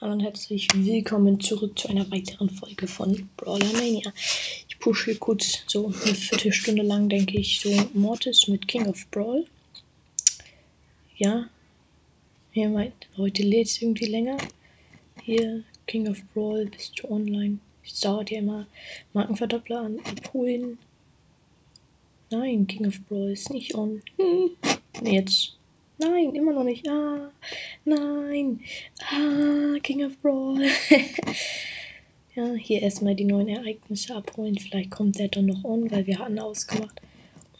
Hallo und herzlich willkommen zurück zu einer weiteren Folge von Brawler Mania. Ich pushe hier kurz so eine Viertelstunde lang, denke ich, so Mortis mit King of Brawl. Ja, hier meint, heute lädt es irgendwie länger. Hier, King of Brawl, bist du online. Es dauert ja immer Markenverdoppler an, abholen. Nein, King of Brawl ist nicht on. Hm. Jetzt. Nein, immer noch nicht. Ah, nein. Ah, King of Brawl. ja, hier erstmal die neuen Ereignisse abholen. Vielleicht kommt der dann noch on, weil wir hatten ausgemacht.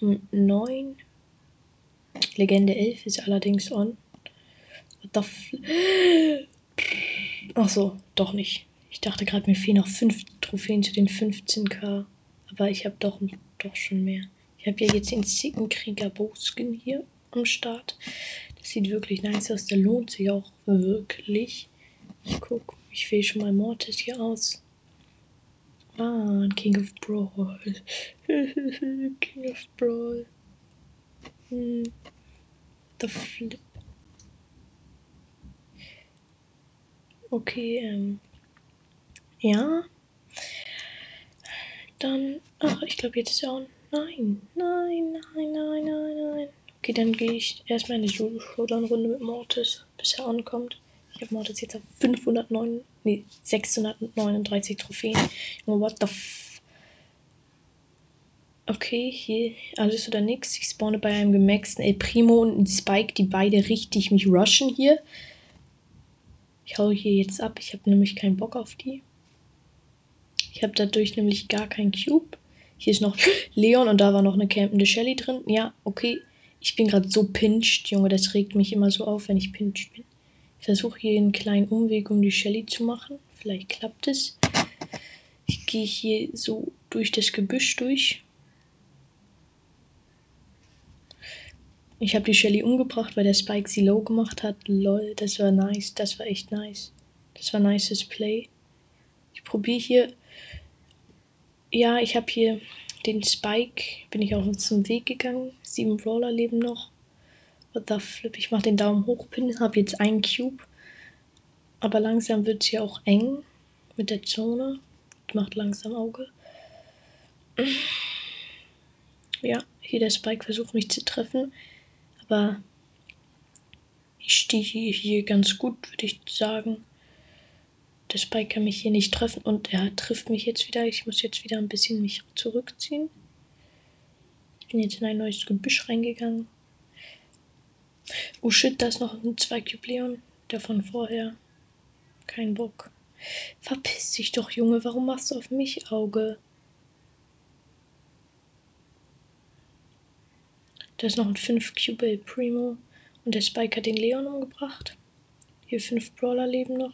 Um 9. Legende 11 ist allerdings on. What Ach so, doch nicht. Ich dachte gerade, mir fehlen noch 5 Trophäen zu den 15k. Aber ich habe doch, doch schon mehr. Ich habe ja jetzt den Zickenkrieger Bowskin hier am Start. Das sieht wirklich nice aus. Der lohnt sich auch wirklich. Ich guck, ich wähle schon mal Mortis hier aus. Ah, King of Brawl. King of Brawl. Hm. The Flip. Okay, ähm. Ja. Dann. Ach, ich glaube, jetzt ist er on. Nein, nein, nein, nein, nein, nein. Okay, dann gehe ich erstmal in die Showdown-Runde mit Mortis, bis er ankommt. Ich habe Mortis jetzt auf 509, nee, 639 Trophäen. What the f... Okay, hier alles oder nix. Ich spawne bei einem gemaxten El Primo und Spike, die beide richtig mich rushen hier. Ich hau hier jetzt ab. Ich habe nämlich keinen Bock auf die. Ich habe dadurch nämlich gar keinen Cube. Hier ist noch Leon und da war noch eine campende Shelly drin. Ja, okay. Ich bin gerade so pinched, Junge, das regt mich immer so auf, wenn ich pinched bin. Ich versuche hier einen kleinen Umweg um die Shelly zu machen. Vielleicht klappt es. Ich gehe hier so durch das Gebüsch durch. Ich habe die Shelly umgebracht, weil der Spike sie low gemacht hat. Lol, das war nice. Das war echt nice. Das war nices Play. Ich probiere hier. Ja, ich habe hier den Spike bin ich auch zum Weg gegangen. Sieben Brawler leben noch. What the flip? Ich mache den Daumen hoch, Pin, habe jetzt einen Cube. Aber langsam wird es hier auch eng mit der Zone. Macht langsam Auge. Ja, hier der Spike versucht mich zu treffen. Aber ich stehe hier ganz gut, würde ich sagen. Der Spike kann mich hier nicht treffen und er trifft mich jetzt wieder. Ich muss jetzt wieder ein bisschen mich zurückziehen. Ich bin jetzt in ein neues Gebüsch reingegangen. Oh shit, da ist noch ein 2 Cube Leon. Der von vorher. Kein Bock. Verpiss dich doch, Junge. Warum machst du auf mich Auge? Da ist noch ein 5 Cube Primo. Und der Spike hat den Leon umgebracht. Hier 5 Brawler leben noch.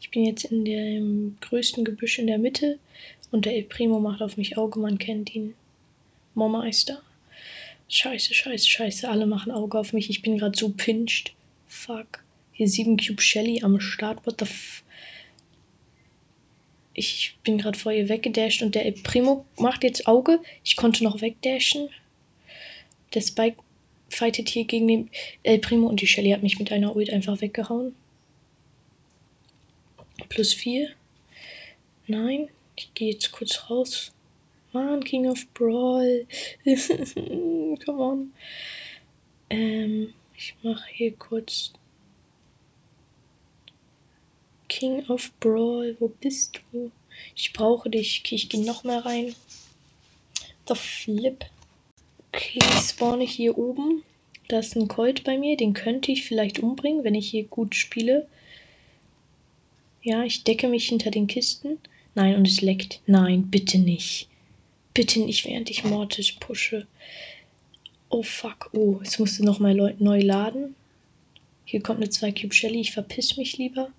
Ich bin jetzt in dem größten Gebüsch in der Mitte und der El Primo macht auf mich Auge, man kennt ihn. Momeister. Scheiße, scheiße, scheiße, alle machen Auge auf mich. Ich bin gerade so pinched. Fuck. Hier 7 Cube Shelly am Start. What the f. Ich bin gerade vor ihr weggedasht und der El Primo macht jetzt Auge. Ich konnte noch wegdashen. Der Spike fightet hier gegen den El Primo und die Shelly hat mich mit einer Ult einfach weggehauen. Plus 4. Nein, ich gehe jetzt kurz raus. Mann, King of Brawl. Come on. Ähm, ich mache hier kurz King of Brawl, wo bist du? Ich brauche dich. Okay, ich gehe noch mal rein. The Flip. Okay, ich spawne hier oben. Da ist ein Colt bei mir. Den könnte ich vielleicht umbringen, wenn ich hier gut spiele. Ja, ich decke mich hinter den Kisten. Nein, und es leckt. Nein, bitte nicht. Bitte nicht, während ich Mortis pushe. Oh fuck. Oh, es musste nochmal neu laden. Hier kommt eine 2 Cube Shelly. Ich verpiss mich lieber.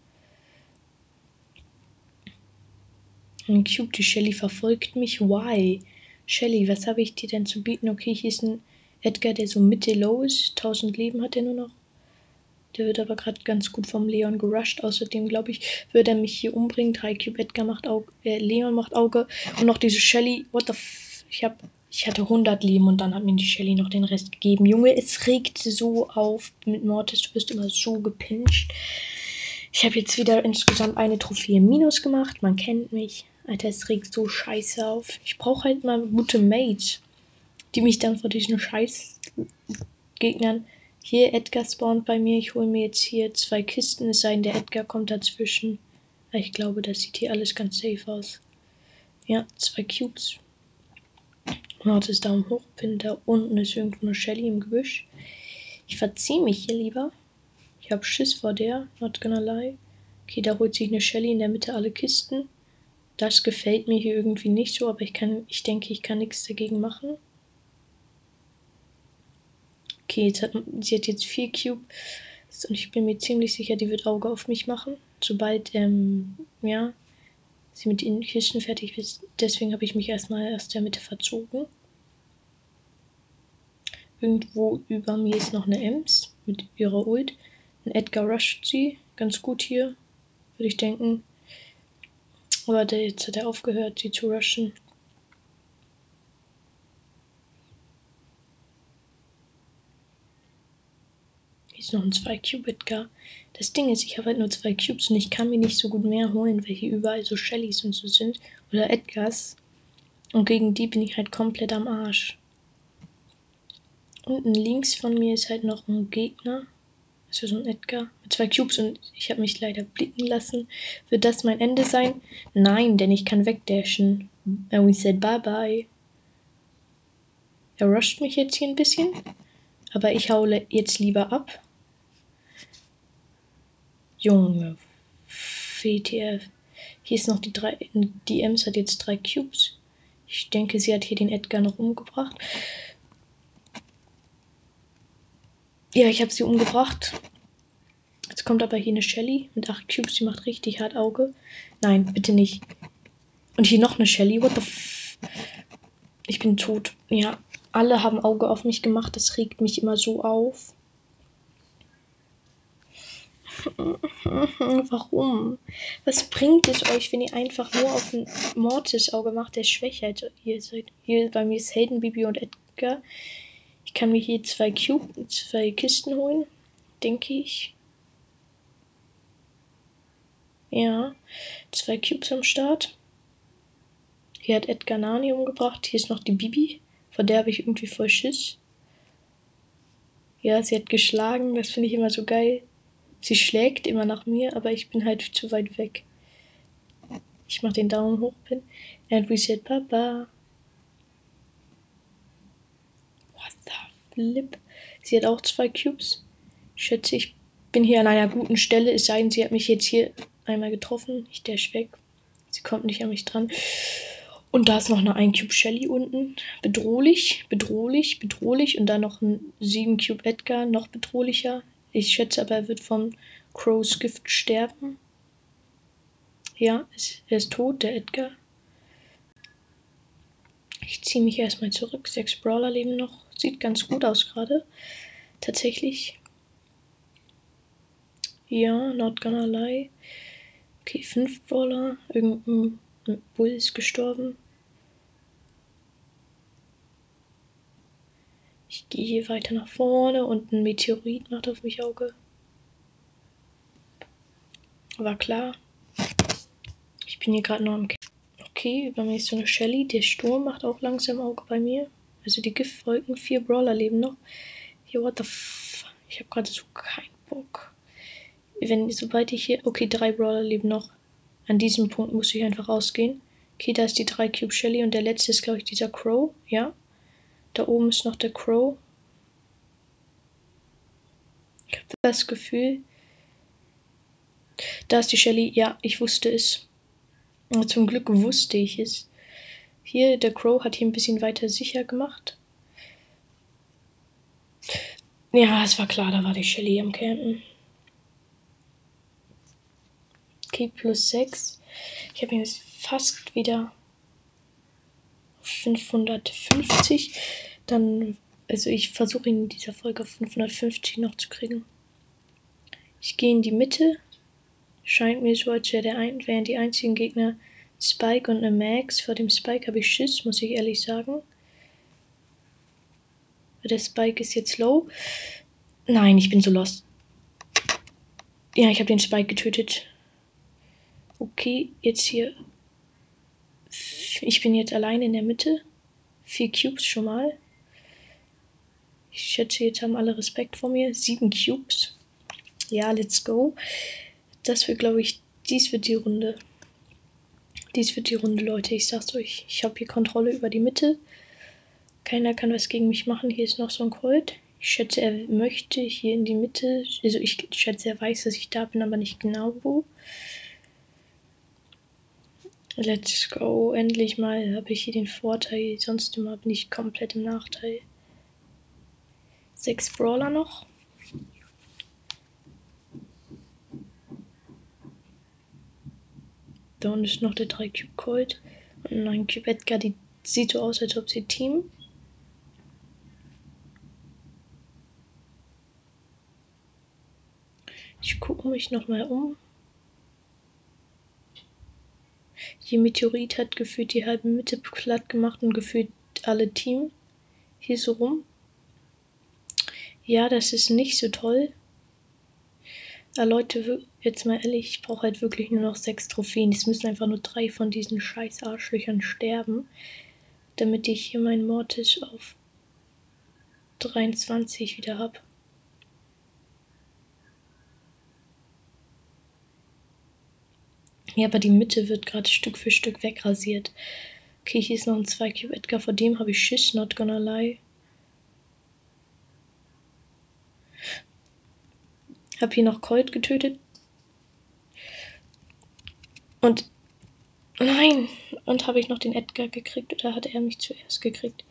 Ein Cube, die Shelly verfolgt mich. Why? Shelly, was habe ich dir denn zu bieten? Okay, hier ist ein Edgar, der so Mitte low ist. 1000 Leben hat er nur noch. Der wird aber gerade ganz gut vom Leon gerusht. Außerdem, glaube ich, wird er mich hier umbringen. 3 Cube Edgar macht Auge. Äh, Leon macht Auge. Und noch diese Shelly. What the f. Ich hab. Ich hatte 100 Leben und dann hat mir die Shelly noch den Rest gegeben. Junge, es regt so auf mit Mortis. Du bist immer so gepinscht. Ich habe jetzt wieder insgesamt eine Trophäe minus gemacht. Man kennt mich. Alter, es regt so scheiße auf. Ich brauche halt mal gute Mates, die mich dann vor diesen scheiß Gegnern. Hier, Edgar spawnt bei mir. Ich hole mir jetzt hier zwei Kisten. Es sei denn, der Edgar kommt dazwischen. Ich glaube, das sieht hier alles ganz safe aus. Ja, zwei Cubes. Mortis Daumen hoch. Pin da unten ist irgendwo eine Shelly im Gebüsch. Ich verziehe mich hier lieber. Ich habe Schiss vor der. Not gonna lie. Okay, da holt sich eine Shelly in der Mitte alle Kisten. Das gefällt mir hier irgendwie nicht so, aber ich kann, ich denke, ich kann nichts dagegen machen. Okay, jetzt hat, sie hat jetzt vier Cubes und ich bin mir ziemlich sicher, die wird Auge auf mich machen, sobald, ähm, ja, sie mit den Kisten fertig ist. Deswegen habe ich mich erstmal aus der Mitte verzogen. Irgendwo über mir ist noch eine Ems mit ihrer Ult. Ein Edgar rusht sie. Ganz gut hier, würde ich denken. Aber der, jetzt hat er aufgehört, sie zu rushen. Hier ist noch ein 2-Cube-Edgar. Das Ding ist, ich habe halt nur zwei Cubes und ich kann mir nicht so gut mehr holen, weil hier überall so Shellys und so sind. Oder Edgars. Und gegen die bin ich halt komplett am Arsch. Unten links von mir ist halt noch ein Gegner. Also so ein Edgar mit zwei Cubes und ich habe mich leider blicken lassen. Wird das mein Ende sein? Nein, denn ich kann wegdashen. And we said bye bye. Er rusht mich jetzt hier ein bisschen. Aber ich haule jetzt lieber ab. Junge. WTF. Hier ist noch die drei. Die Ems hat jetzt drei Cubes. Ich denke, sie hat hier den Edgar noch umgebracht. Ja, ich habe sie umgebracht. Jetzt kommt aber hier eine Shelly mit 8 Cubes, die macht richtig hart Auge. Nein, bitte nicht. Und hier noch eine Shelly. What the f. Ich bin tot. Ja, alle haben Auge auf mich gemacht. Das regt mich immer so auf. Warum? Was bringt es euch, wenn ihr einfach nur auf ein Mortis-Auge macht, der schwächer als ihr seid? Hier bei mir ist Helden, Bibi und Edgar. Ich kann mir hier zwei Cube, zwei Kisten holen, denke ich. Ja, zwei Cubes am Start. Hier hat Edgar Nani umgebracht. Hier ist noch die Bibi. Vor der habe ich irgendwie voll Schiss. Ja, sie hat geschlagen. Das finde ich immer so geil. Sie schlägt immer nach mir, aber ich bin halt zu weit weg. Ich mache den Daumen hoch, Pin. And we said Papa. Flip. Sie hat auch zwei Cubes. Schätze, ich bin hier an einer guten Stelle. Es sei denn, sie hat mich jetzt hier einmal getroffen. Ich dash weg. Sie kommt nicht an mich dran. Und da ist noch eine 1 Cube Shelly unten. Bedrohlich, bedrohlich, bedrohlich. Und dann noch ein 7 Cube Edgar, noch bedrohlicher. Ich schätze aber, er wird von Crow's Gift sterben. Ja, er ist tot, der Edgar. Ich ziehe mich erstmal zurück. Sechs Brawler leben noch. Sieht ganz gut aus gerade. Tatsächlich. Ja, not gonna lie. Okay, fünf Brawler. Irgendein Bull ist gestorben. Ich gehe hier weiter nach vorne und ein Meteorit macht auf mich Auge. War klar. Ich bin hier gerade noch im K Okay, über mir ist so eine Shelly. Der Sturm macht auch langsam Auge bei mir. Also die Giftwolken, vier Brawler leben noch. Hier, what the f... Ich habe gerade so keinen Bock. Wenn, sobald ich hier... Okay, drei Brawler leben noch. An diesem Punkt muss ich einfach rausgehen. Okay, da ist die 3 Cube Shelly und der letzte ist, glaube ich, dieser Crow. Ja. Da oben ist noch der Crow. Ich habe das Gefühl. Da ist die Shelly. Ja, ich wusste es. Zum Glück wusste ich es. Hier, der Crow hat hier ein bisschen weiter sicher gemacht. Ja, es war klar, da war die Shelly am Campen. Okay, plus 6. Ich habe jetzt fast wieder 550. Dann, also ich versuche in dieser Folge auf 550 noch zu kriegen. Ich gehe in die Mitte. Scheint mir so, als wäre der ein, wären die einzigen Gegner Spike und eine Max. Vor dem Spike habe ich Schiss, muss ich ehrlich sagen. Der Spike ist jetzt low. Nein, ich bin so lost. Ja, ich habe den Spike getötet. Okay, jetzt hier. Ich bin jetzt allein in der Mitte. Vier Cubes schon mal. Ich schätze, jetzt haben alle Respekt vor mir. Sieben Cubes. Ja, let's go. Das wird, glaube ich, dies wird die Runde. Dies wird die Runde, Leute. Ich sag's euch. Ich habe hier Kontrolle über die Mitte. Keiner kann was gegen mich machen. Hier ist noch so ein Colt. Ich schätze, er möchte hier in die Mitte. Also ich schätze, er weiß, dass ich da bin, aber nicht genau wo. Let's go. Endlich mal habe ich hier den Vorteil. Sonst immer bin ich komplett im Nachteil. Sechs Brawler noch. Da unten ist noch der 3 Cube Colt. Und ein Cube Edgar, die sieht so aus, als ob sie Team. Ich gucke mich nochmal um. Die Meteorit hat gefühlt die halbe Mitte platt gemacht und gefühlt alle Team hier so rum. Ja, das ist nicht so toll. Aber Leute, jetzt mal ehrlich, ich brauche halt wirklich nur noch sechs Trophäen. Es müssen einfach nur drei von diesen scheiß Arschlöchern sterben, damit ich hier meinen Mortis auf 23 wieder habe. Ja, aber die Mitte wird gerade Stück für Stück wegrasiert. Okay, hier ist noch ein 2 Cube Edgar, vor dem habe ich Schiss, not gonna lie. Hab hier noch Colt getötet. Und nein, und habe ich noch den Edgar gekriegt oder hat er mich zuerst gekriegt?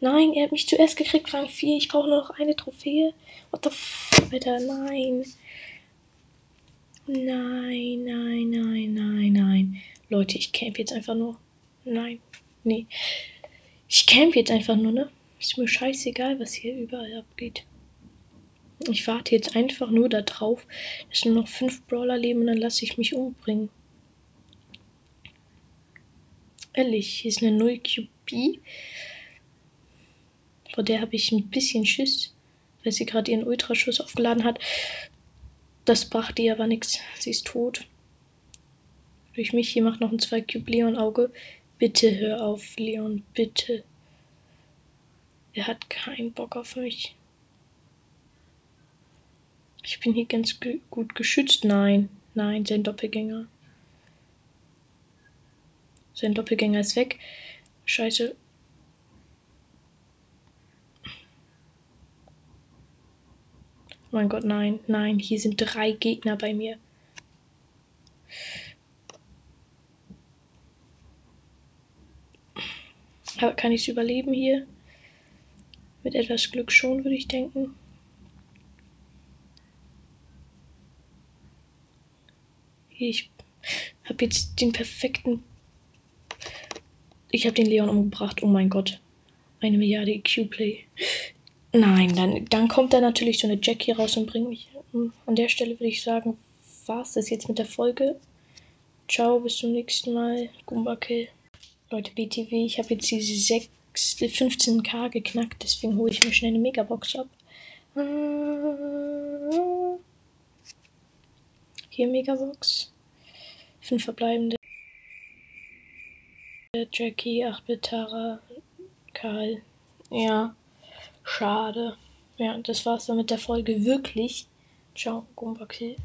Nein, er hat mich zuerst gekriegt, Rang 4. Ich brauche nur noch eine Trophäe. What the f, Alter, nein. Nein, nein, nein, nein, nein. Leute, ich camp jetzt einfach nur. Nein, nee. Ich camp jetzt einfach nur, ne? Ist mir scheißegal, was hier überall abgeht. Ich warte jetzt einfach nur darauf, dass nur noch fünf Brawler leben und dann lasse ich mich umbringen. Ehrlich, hier ist eine 0 QB. Vor der habe ich ein bisschen Schiss, weil sie gerade ihren Ultraschuss aufgeladen hat. Das brachte ihr aber nichts. Sie ist tot. Durch mich hier macht noch ein 2 Cube Leon Auge. Bitte hör auf, Leon, bitte. Er hat keinen Bock auf mich. Ich bin hier ganz ge gut geschützt. Nein, nein, sein Doppelgänger. Sein Doppelgänger ist weg. Scheiße. Mein Gott, nein, nein, hier sind drei Gegner bei mir. Aber kann ich es überleben hier? Mit etwas Glück schon, würde ich denken. Ich habe jetzt den perfekten. Ich habe den Leon umgebracht. Oh mein Gott. Eine Milliarde EQ-Play. Nein, dann, dann kommt da natürlich so eine Jackie raus und bringt mich. An der Stelle würde ich sagen, war es das jetzt mit der Folge. Ciao, bis zum nächsten Mal. Goomba Kill. Leute, BTW, ich habe jetzt diese 6, 15k geknackt, deswegen hole ich mir schnell eine Megabox ab. Hier Megabox. Fünf verbleibende. Jackie, 8 Tara, Karl. Ja. Schade. Ja, das war's dann mit der Folge. Wirklich. Ciao, Gumbakill.